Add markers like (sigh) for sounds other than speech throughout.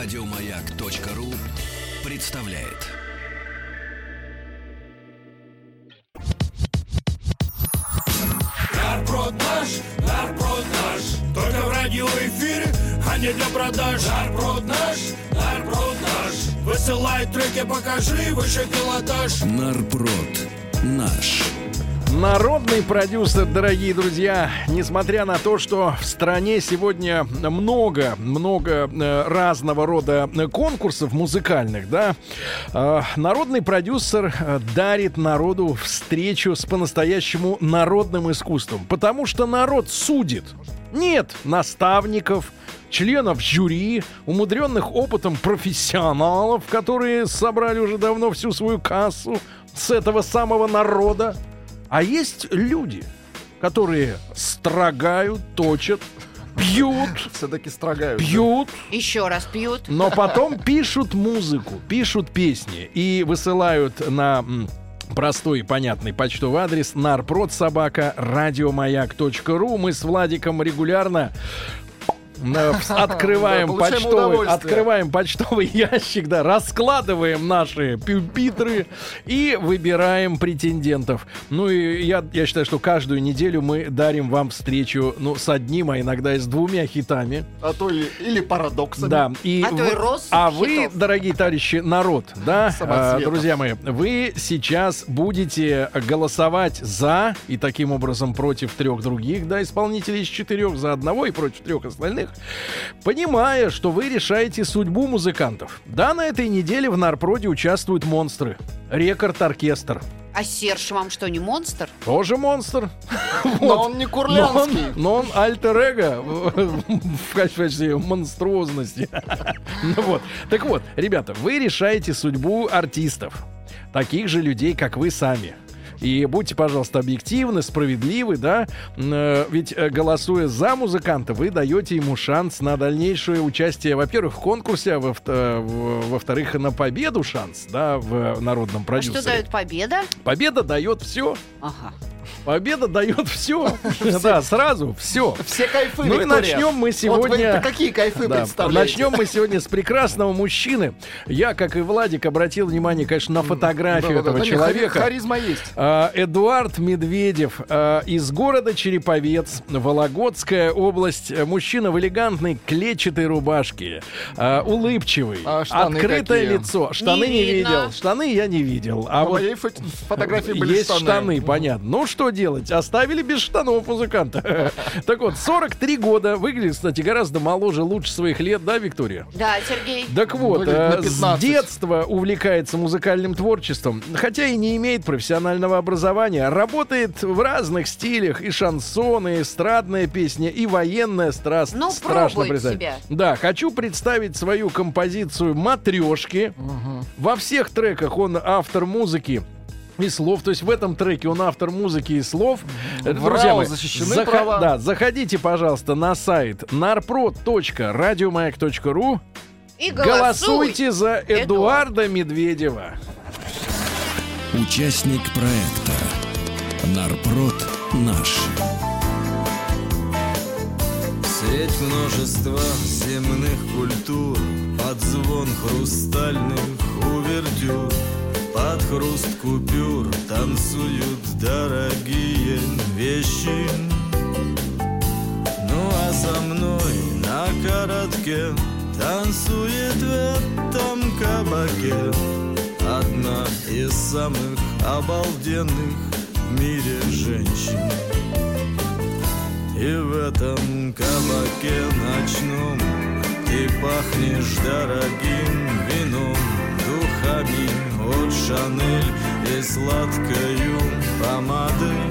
Радиомаяк.ру представляет. Нарброд наш, Только в радиоэфире, а не для продаж нарброд наш Высылай треки, покажи выше пилотаж Нарпрод наш. Народный продюсер, дорогие друзья, несмотря на то, что в стране сегодня много, много э, разного рода конкурсов музыкальных, да, э, народный продюсер э, дарит народу встречу с по-настоящему народным искусством, потому что народ судит. Нет наставников, членов жюри, умудренных опытом профессионалов, которые собрали уже давно всю свою кассу с этого самого народа. А есть люди, которые строгают, точат, пьют, Все-таки строгают. пьют, Еще раз пьют. но потом пишут музыку, пишут песни и высылают на простой и понятный почтовый адрес нарпродсобака радиомаяк.ру. Мы с Владиком регулярно открываем почтовый, открываем (laughs) почтовый ящик, да, раскладываем наши пюпитры и выбираем претендентов. Ну и я, я считаю, что каждую неделю мы дарим вам встречу, ну, с одним, а иногда и с двумя хитами. А то и, или парадоксами. Да, и А вы- а вы, дорогие товарищи, народ, да, а, друзья мои, вы сейчас будете голосовать за и таким образом против трех других, да, исполнителей из четырех, за одного и против трех остальных, понимая, что вы решаете судьбу музыкантов. Да, на этой неделе в Нарпроде участвуют монстры. Рекорд-оркестр. А Серж вам что, не монстр? Тоже монстр. (laughs) Но он не Но он, курлянский. но он альтер-эго в качестве монструозности. (laughs) Ну вот. Так вот, ребята, вы решаете судьбу артистов. Таких же людей, как вы сами. И будьте, пожалуйста, объективны, справедливы, да? Э, Ведь э, голосуя за музыканта, вы даете ему шанс на дальнейшее участие, во-первых, в конкурсе, а э, во-вторых, на победу шанс, да, в народном А продюсере. что дает победа? Победа дает все. Ага. Победа дает все. (laughs) Да, сразу все. Все кайфы, Ну и начнем мы сегодня- какие кайфы представляете? начнем мы сегодня с прекрасного мужчины. Я, как и Владик, обратил внимание, конечно, на фотографию этого человека. хари- Харизма есть. А, Эдуард Медведев а, из города Череповец, Вологодская область. Мужчина в элегантной клетчатой рубашке, а, улыбчивый, открытое лицо. Штаны не, видел, штаны я не видел. А вот фотографии были есть штаны, понятно. Ну что делать? Оставили без штанов музыканта. (laughs) Так вот, 43 года. Выглядит, кстати, гораздо моложе, лучше своих лет, да, Виктория? Да, Сергей. Так вот, на э, с 15. детства увлекается музыкальным творчеством, хотя и не имеет профессионального образования. Работает в разных стилях. И шансон, и эстрадная песня, и военная страсть. Ну, Страшно представить. себя. Да, хочу представить свою композицию «Матрешки». Во всех треках он автор музыки и слов. То есть в этом треке он автор музыки и слов. В Друзья мои, защищены права. Да, заходите, пожалуйста, на сайт narprod.radiomayak.ru И голосуй. Голосуйте за Эдуарда Медведева. Участник проекта Нарпрод наш. Средь множества земных культур Под звон хрустальных увертюр Под хруст купюр танцуют дорогие вещи. Ну а со мной на коротке Танцует в этом кабаке Одна из самых обалденных в мире женщин. И в этом кабаке ночном Ты пахнешь дорогим вином Духами от Шанель и сладкою помадой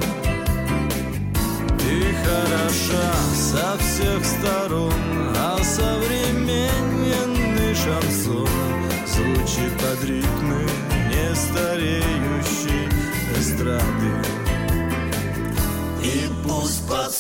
Ты хороша со всех сторон А современный шансон Звучит под ритмы нестареющей эстрады. И пусть под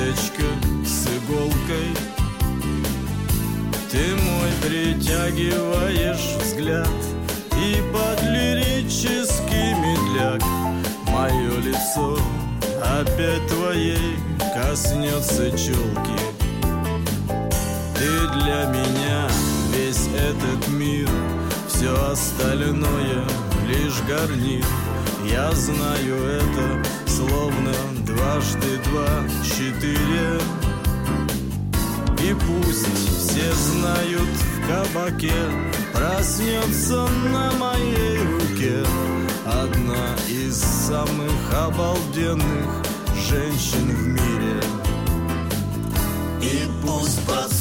ниточка с иголкой. Ты мой притягиваешь взгляд И под лирический медляк Мое лицо опять твоей коснется челки. Ты для меня весь этот мир Все остальное лишь гарнир. Я знаю это дважды два четыре. И пусть все знают в кабаке Проснется на моей руке Одна из самых обалденных женщин в мире. И пусть под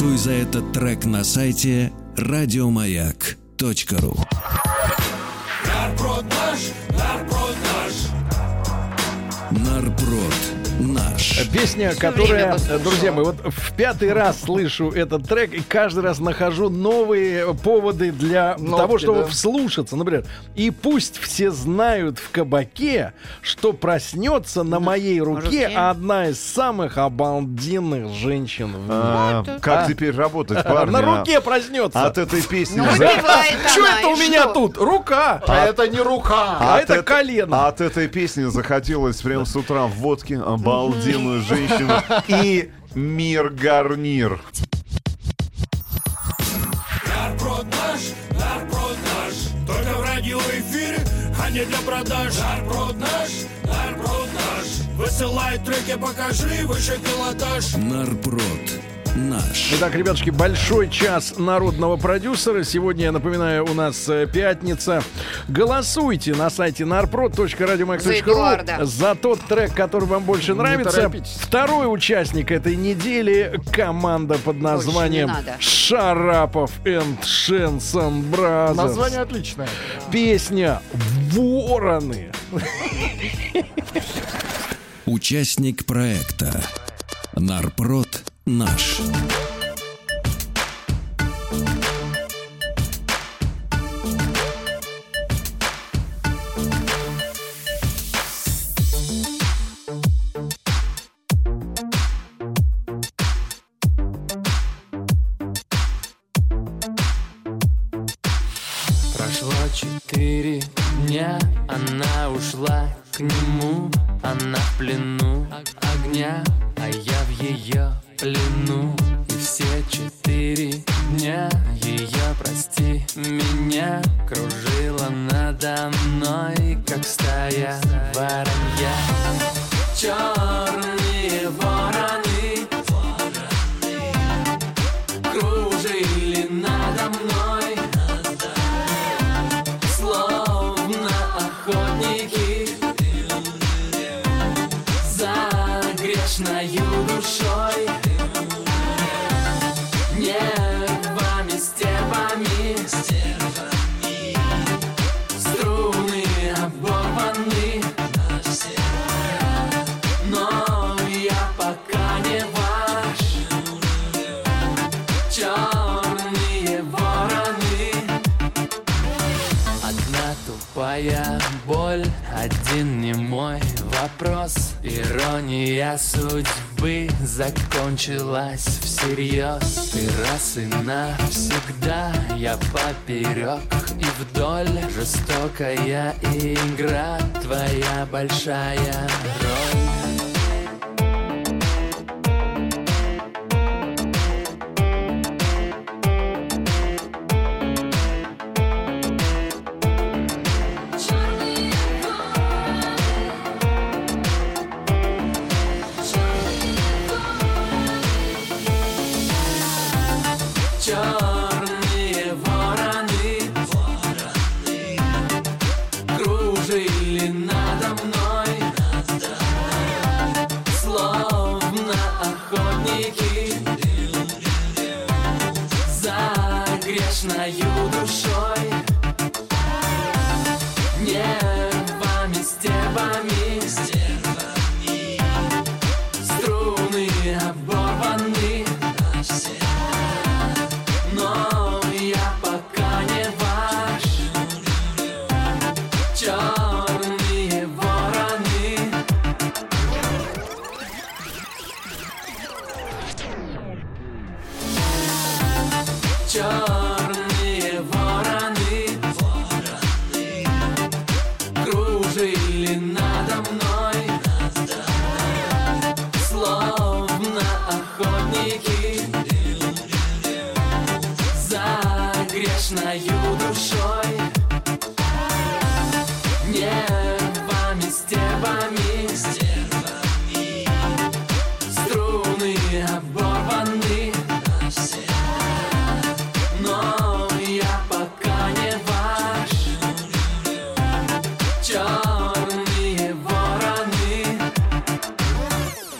Голосуй за этот трек на сайте радиомаяк.ру Песня, Всё которая, послушала. друзья мои, вот в пятый раз слышу этот трек и каждый раз нахожу новые поводы для Нотки, того, чтобы да. вслушаться. Например, и пусть все знают в кабаке, что проснется на моей руке руке. одна из самых обалденных женщин в мире. А, как А? теперь работать, (laughs) парни? На а? руке проснется. От этой песни... Ну, (laughs) Что это у меня тут? Рука. А это не рука. А это колено. От этой песни захотелось прям с утра в водке обалденную женщину и мир гарнир. Нарброд наш, нарброд наш. Только в радиоэфире, а не для продаж. Нарброд наш, нарброд наш. Высылай треки, покажи выше пилотаж. Нарброд наш. Итак, ребятушки, большой час народного продюсера. Сегодня, я напоминаю, у нас э, пятница. Голосуйте на сайте За narprod.radiomayak.ru Эдуарда. за тот трек, который вам больше нравится. Второй участник этой недели — команда под названием. Шарапов and Шансон Brothers. Название отличное. Песня «Вороны». (laughs) Участник проекта Нарпрод наш. Прошло четыре дня, она ушла к нему, она в плену огня, а я в ее плену И все четыре дня ее, прости меня Кружила надо мной, как стая воронья. Черные тупая боль, один не мой вопрос. Ирония судьбы закончилась всерьез. Ты раз и навсегда, я поперек. И вдоль Жестокая игра, твоя большая роль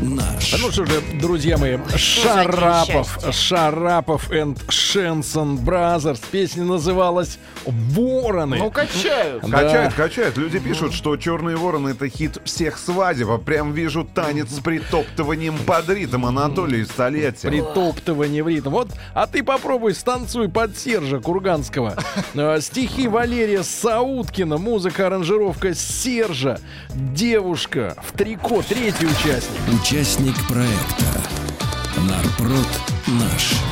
наш. Ну что же, друзья мои, за Шарапов? Шарапов and Шансон Brothers. Песня называлась «Вороны». Ну, качают. Да. Качают, качают. Люди пишут, что «Черные вороны» — это хит всех свадеб. А Прям вижу танец с притоптыванием под ритм Анатолия столетия. Притоптывание в ритм. Вот, а ты попробуй станцуй под Сержа Курганского. (laughs) Э, Стихи Валерия Сауткина, музыка, аранжировка Сержа, девушка в трико, третий участник. Участник проекта Нарпрод наш.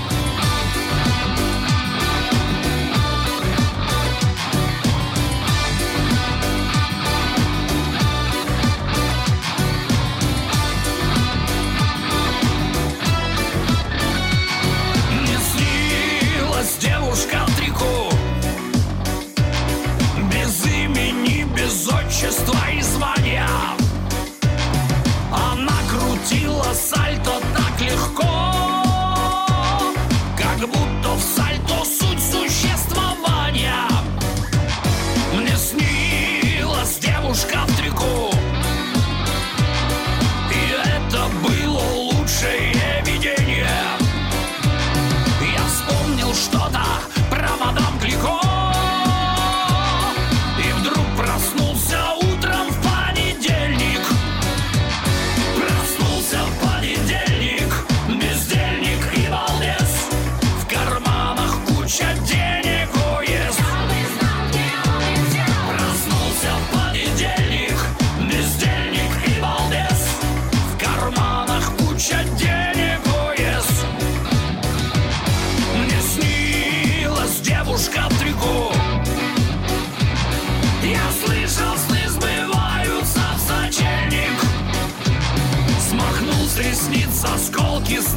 Рыбки с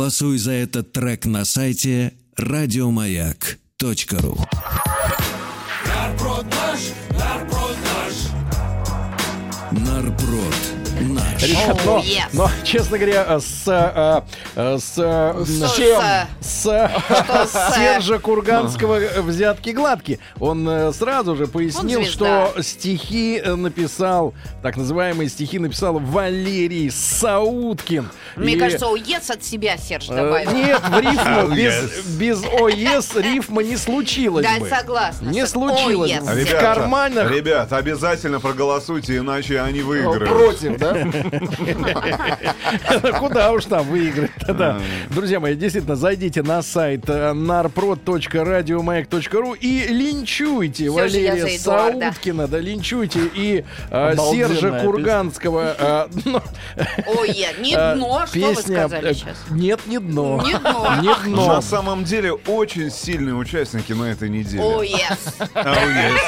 Голосуй за этот трек на сайте радиомаяк.ру. Ребят, но, yes. но, честно говоря, с, а, а, с, а, С- чем? с- С с? (laughs) Сержа Курганского взятки гладки. Он э, сразу же пояснил, что стихи э, написал, так называемые стихи написал Валерий Сауткин. Мне И, кажется, ОЕС от себя Серж э, добавил. Нет, в рифму (laughs) без, без ОЕС рифма не случилось Да, бы. согласна. Не С- случилось. Yes. В Ребята, карманах ребят, обязательно проголосуйте, иначе они выиграют. Против, да? (laughs) Куда уж там выиграть да. Друзья мои, действительно, зайдите на сайт э, narprod.radiomayak.ru и линчуйте Валерия. Сауткина, да, линчуйте и э, Сержа. Курганского. э, ну, Ой, не э, дно, что вы сказали сейчас? Нет, не дно. Не дно. Не дно. На самом деле очень сильные участники на этой неделе. ОЕС. Oh, yes.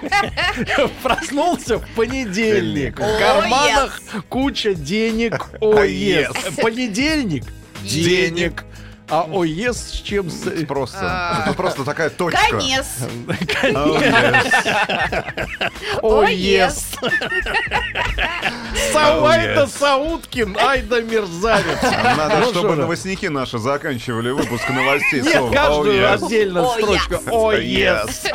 (laughs) Проснулся в понедельник. В карманах куча денег. О, yes. Понедельник. Денег. А о, yes с чем? с- Просто, это просто такая точка. Конец. Yes. О, О, yes. Сауайда Сауткин, ай да мерзавец. Надо, Ну, чтобы новостники наши заканчивали выпуск новостей Нет, каждую отдельно строчку. yes. О, yes.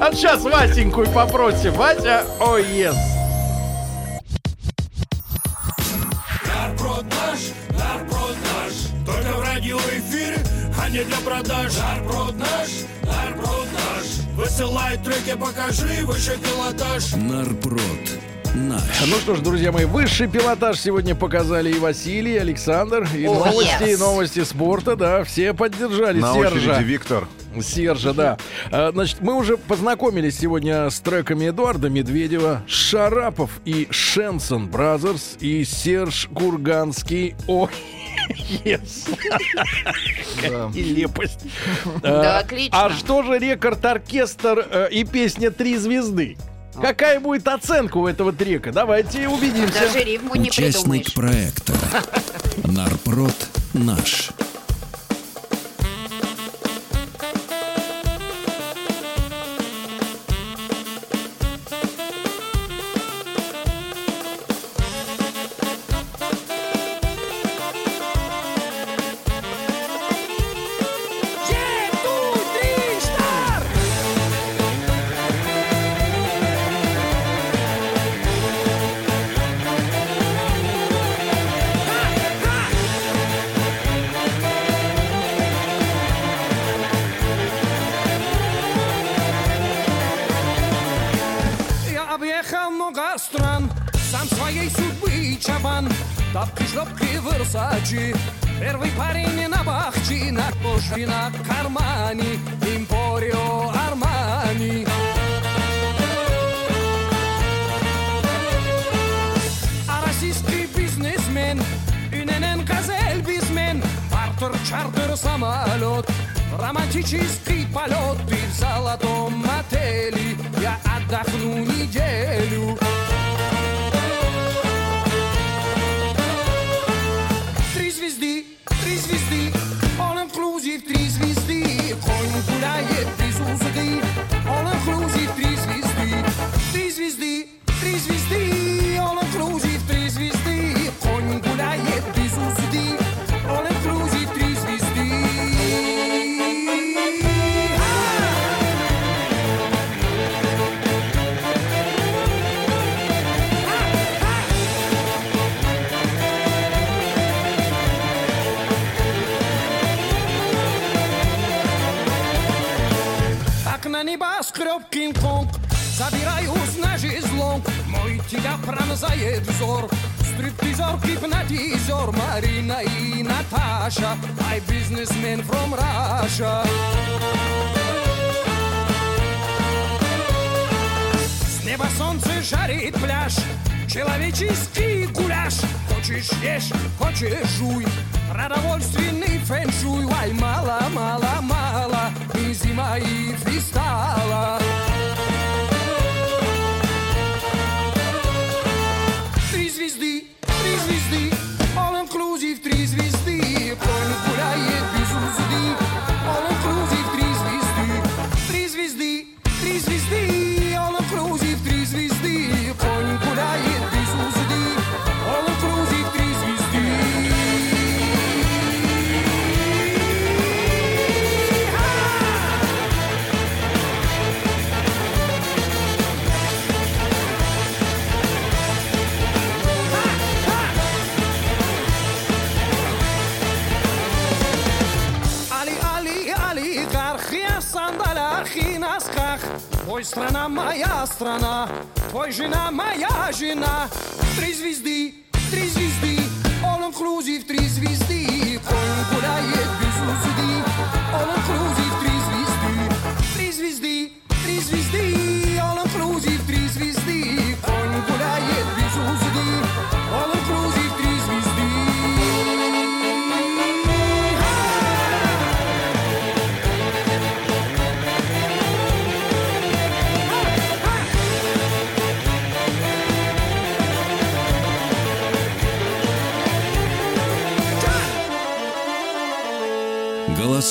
А сейчас Васеньку и попросим. Вася, о, yes. Нарброд наш, нарброд наш Только в радиоэфире, а не для продаж Нарброд наш, нарброд наш Высылай треки, покажи выше пилотаж Нарпрод наш. Ну что ж, друзья мои, высший пилотаж сегодня показали и Василий, и Александр, и О, новости, yes. и новости спорта, да, все поддержали На Сержа. очереди Виктор. Сержа, да. А, Значит, мы уже познакомились сегодня с треками Эдуарда Медведева, Шарапов и Шенсон Бразерс и Серж Курганский. О, yes. (laughs) Нелепость. (laughs) Да, А, отлично. А что же рекорд-оркестр э, и песня «Три звезды»? Какая будет оценка у этого трека? Давайте убедимся. Даже рифму не придумаешь. Участник проекта. (laughs) Нарпрод наш. Тапки-шлепки Версачи Первый парень на бахчи На коже на кармане. Импорио Армани. А российский бизнесмен Иненен газель бизнесмен. Бартер, чартер, самолет Романтический полет. Ты в золотом отеле Я отдохну неделю три звезды All inclusive, три звезды Конь гуляет взор Стриптизер, гипнотизер Марина и Наташа. My businessman from Russia. С неба солнце жарит пляж. Человеческий гуляш. Хочешь ешь, хочешь жуй. Продовольственный фэншуй. Ай, мало, мало, мало. И зима, и фристайла страна, твой жена моя жена. Три звезды, три звезды, all inclusive, три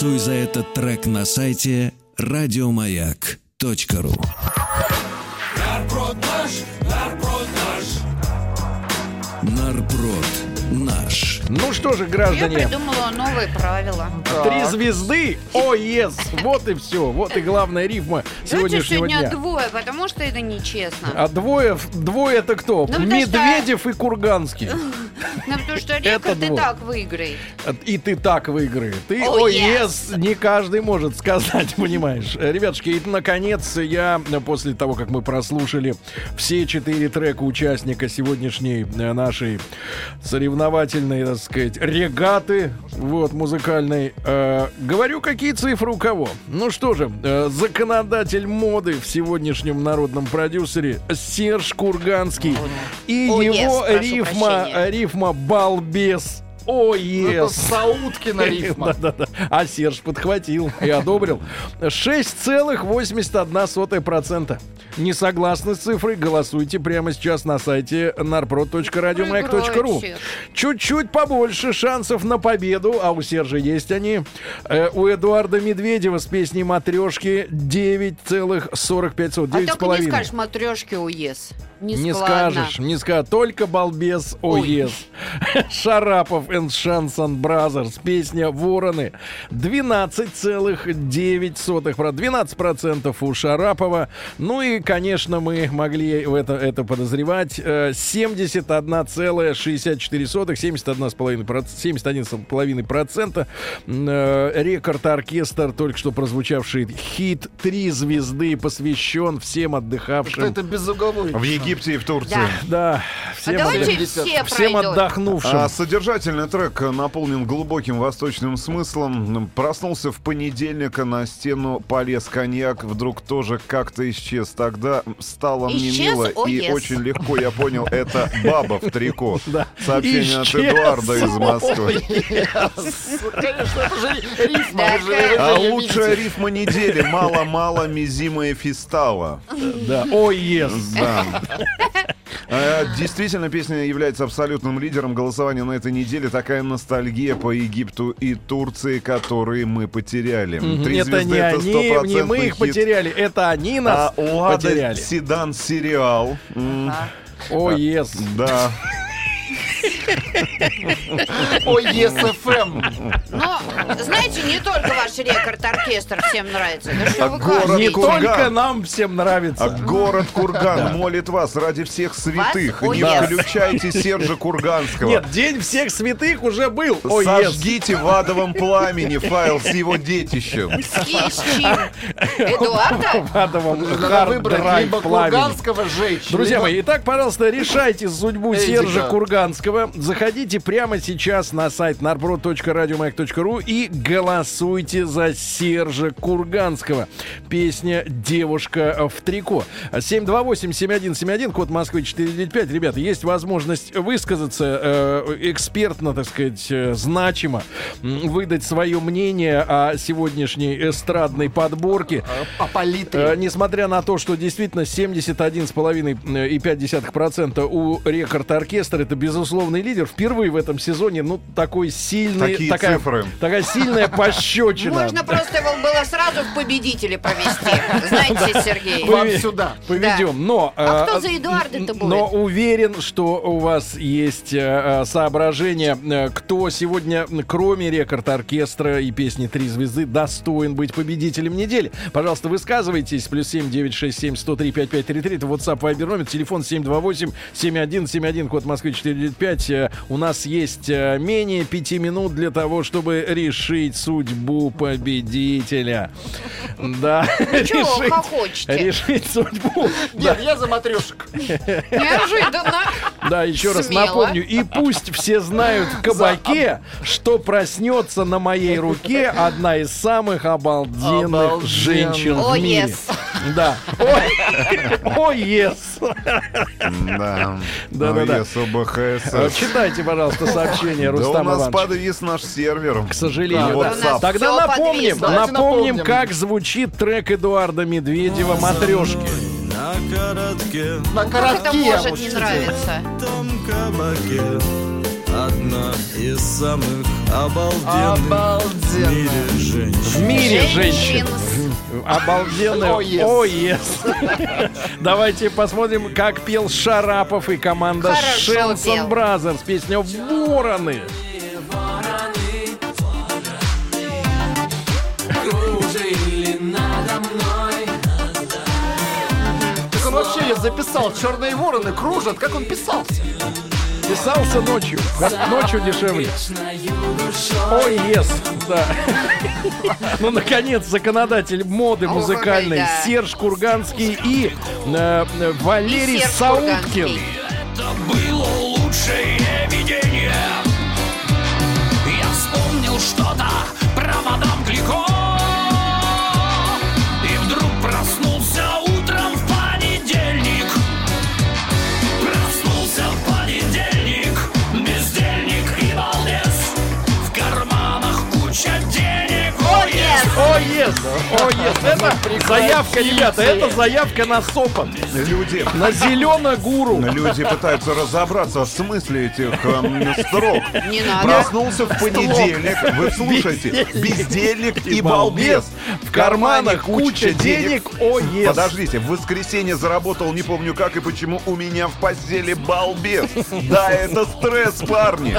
Голосуй за этот трек на сайте радиомаяк.ру. Нарброд наш, нарброд наш. Нарброд наш. Ну что же, Я граждане, придумала новые правила. три звезды, о, ес, вот и все, вот и главная рифма сегодняшнего сегодня дня. двое, потому что это нечестно. А двое, двое это кто? Ну, что- Медведев и Курганский. Ну, потому что и двое. так выиграет. И ты так выиграй. Ты, Oh, о, yes. yes, не каждый может сказать, (laughs) понимаешь. Э, Ребятушки, и наконец я, э, после того, как мы прослушали все четыре трека участника сегодняшней э, нашей соревновательной, так сказать, регаты, вот, музыкальной, э, говорю, какие цифры у кого. Ну что же, э, законодатель моды в сегодняшнем народном продюсере Серж Курганский и Oh, yes, его прошу рифма, прощения. Рифма «Балбес». О, Это yes. Сауткина рифма. (laughs) Да-да-да. А Серж подхватил и одобрил. 6,81%. Не согласны с цифрой? Голосуйте прямо сейчас на сайте narprod.radiomayak.ru. Проиграет Чуть-чуть побольше шансов на победу, а у Сержа есть они. Э, у Эдуарда Медведева с песней «Матрешки» 9,45. А только не 9,5. скажешь матрешки уез. Не, Не скажешь, не скажешь. Только балбес ОЕС. (laughs) Шарапов and Шансон Бразерс. Песня «Вороны». 12,9%. Про 12% у Шарапова. Ну и, конечно, мы могли в это, это подозревать. Э, 71,64%. 71,5%. 71,5%. Э, Рекорд-оркестр, только что прозвучавший хит «Три звезды» посвящен всем отдыхавшим это безугловой. В Египте и в Турции. Да. Да, А всем, давайте все всем отдохнувшим. А содержательный трек наполнен глубоким восточным смыслом. Проснулся в понедельник, а на стену полез коньяк. Вдруг тоже как-то исчез. Тогда стало мне Исчез? мило О, и yes. очень легко я понял, это баба в трико. (laughs) Да. Сообщение от Исчез. Эдуарда из Москвы. (laughs) Конечно, это же рифма. А лучшая рифма недели «Мало-мало мизимая фистала». Да, ой, ес. Да. А, Действительно, песня является абсолютным лидером голосования на этой неделе. Такая ностальгия по Египту и Турции, которые мы потеряли. Три Это не это они, не мы их хит. потеряли, это они нас А Лада потеряли. Седан сериал. М, Ой, ес. Да. Ой, ЕСФМ. Но, знаете, не только ваш рекорд-оркестр всем нравится. Да что вы город? Не Курган. только нам всем А нравится. город Курган молит вас ради всех святых. Вас? Не включайте Сержа Курганского. Нет, День всех святых уже был. Ой, ес. Сожгите в адовом пламени файл с его детищем. С? Эдуарда? В адовом выбрать либо пламени. Курганского сжечь. Друзья мои, итак, пожалуйста, решайте судьбу. Сержа Курганского. Заходите прямо сейчас на сайт narprod.radiomayak.ru и голосуйте за Сержа Курганского. Песня «Девушка в трико». 728-7171, код Москвы 495. Ребята, есть возможность высказаться э, экспертно, так сказать, э, значимо, выдать свое мнение о сегодняшней эстрадной подборке. По палитре. Э, Несмотря на то, что действительно 71,5% у рекорд оркестра это безусловный лидер. Впервые в этом сезоне, ну, такой сильный, Такие такая, цифры. такая сильная (laughs) пощечина. Можно просто его было сразу в победители повести. (laughs) Знаете, Сергей. Вам сюда. Поведем, но... А э, кто за Эдуарда-то будет? Но уверен, что у вас есть э, э, соображение, кто сегодня, кроме рекорд-оркестра и песни «Три звезды», достоин быть победителем недели. Пожалуйста, высказывайтесь. Плюс семь девять шесть семь сто три пять пять три три. Это WhatsApp, Viber номер. Телефон 728-7171, код Москвы 495. Э, У нас есть э, менее пяти минут для того, чтобы решить судьбу победителя. Да. решить-? Решить судьбу. Нет, я за матрешек. Неожиданно. Да, еще раз напомню. И пусть все знают в кабаке, что проснется на моей руке одна из самых обалденных женщин в мире. yes. Да. Ой, О, yes. Да. Да-да-да. ОЕС, ОБХСС. Читайте, пожалуйста, сообщение Да у нас Иванович. подвис наш сервер. К сожалению, Да, да. Тогда Всё напомним, подвисло. Давайте напомним, напомним. как звучит трек Эдуарда Медведева «Матрешки». На коротке На Как коротке. это может не нравиться? том кабаке Одна из самых обалденных в мире Обалденно. женщин В мире женщин. Женщин. Обалденный. О, yes. О, yes. Давайте посмотрим, как пел Шарапов и команда пел. Бразерс. Песня «Вороны». Так он вообще я записал. Черные вороны кружат. Как он писался? Писался ночью. Ночью дешевле. Ой, yes. Да. Ну, наконец, законодатель моды музыкальной. Серж Курганский и э, Валерий И Сауткин. Это было лучшее видение Я вспомнил что-то про мадам Клико карманах куча денег О, yes. О, yes. Это заявка, ребята, это заявка на сопот. Люди, На зелено-гуру. люди пытаются разобраться в смысле этих эм, строк. Не надо. Проснулся в понедельник, вы слушайте, бездельник и балбес. В карманах куча денег. О, yes. Подождите, в воскресенье заработал, не помню как и почему, у меня в постели балбес. Да, это стресс, парни.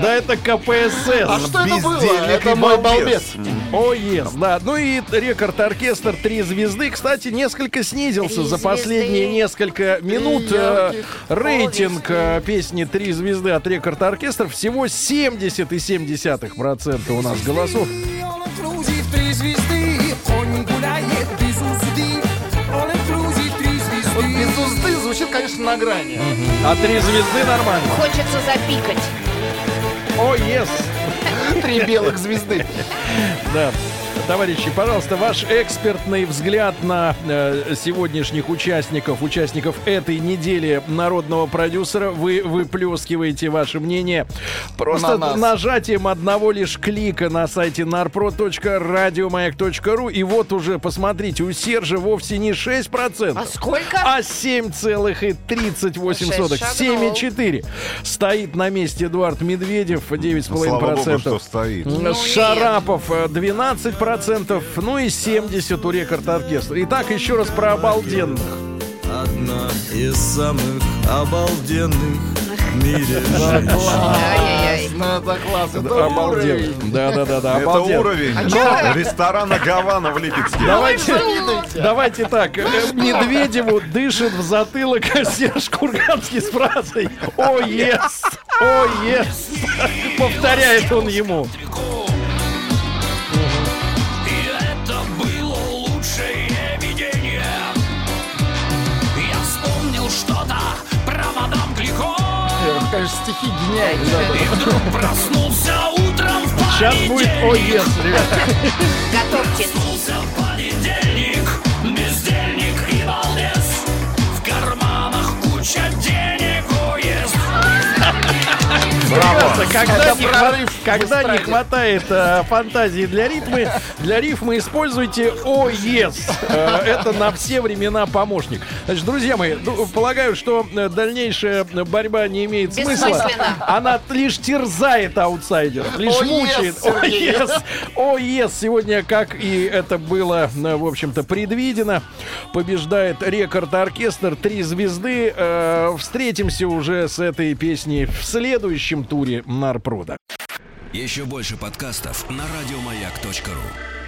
Да это КПСС. А что это было? Это и мой балбес. Балбес. О, yes, да. Ну и рекорд-оркестр «Три звезды», кстати, несколько снизился «Три за последние звезды». несколько минут. Э, Рейтинг э, песни «Три звезды» от рекорд-оркестра всего 70,7% у нас голосов. Гуляет без узды. Вот звучит, конечно, на грани. А три звезды нормально. Хочется запикать. О, yes. Три белых звезды. Да. Товарищи, пожалуйста, ваш экспертный взгляд на э, сегодняшних участников, участников этой недели народного продюсера. Вы выплескиваете ваше мнение просто на нажатием одного лишь клика на сайте narpro.radiomayak.ru. И вот уже, посмотрите, у Сержа вовсе не 6%. А сколько? А 7,38. 7,4. Стоит на месте Эдуард Медведев, 9,5%. Ну, слава богу, что стоит. Шарапов, э, 12%. 10%, ну и 70% у рекорд-оркестра. Итак, еще раз про обалденных. Одна из самых обалденных в мире Классно, это классно. Это обалденно. Да, да, да, да. Это уровень а ресторана Гавана в Липецке. Давайте, давайте так. Э, Медведеву дышит в затылок (laughs) Серж Курганский с фразой «О, ес! О, ес!» (laughs) Повторяет он ему. Конечно, стихи гениальные. И вдруг проснулся утром в Сейчас будет «О, ес», ребят. Готовьтесь. Проснулся в понедельник, бездельник и балбес В карманах куча денег уезд Прекрасно. Когда, Это не, прорыв когда не хватает э, фантазии для ритмы, для рифмы используйте «О, ес». Э, это на все времена помощник. Значит, друзья мои, ду- полагаю, что э, дальнейшая борьба не имеет смысла. Она лишь терзает аутсайдеров, лишь О, мучает. ес, О, ес. О, ес. Сегодня, как и это было, э, в общем-то, предвидено, побеждает рекорд-оркестр «Три звезды». Э, Встретимся уже с этой песней в следующем туре Нарпрода. Еще больше подкастов на радиомаяк.ру.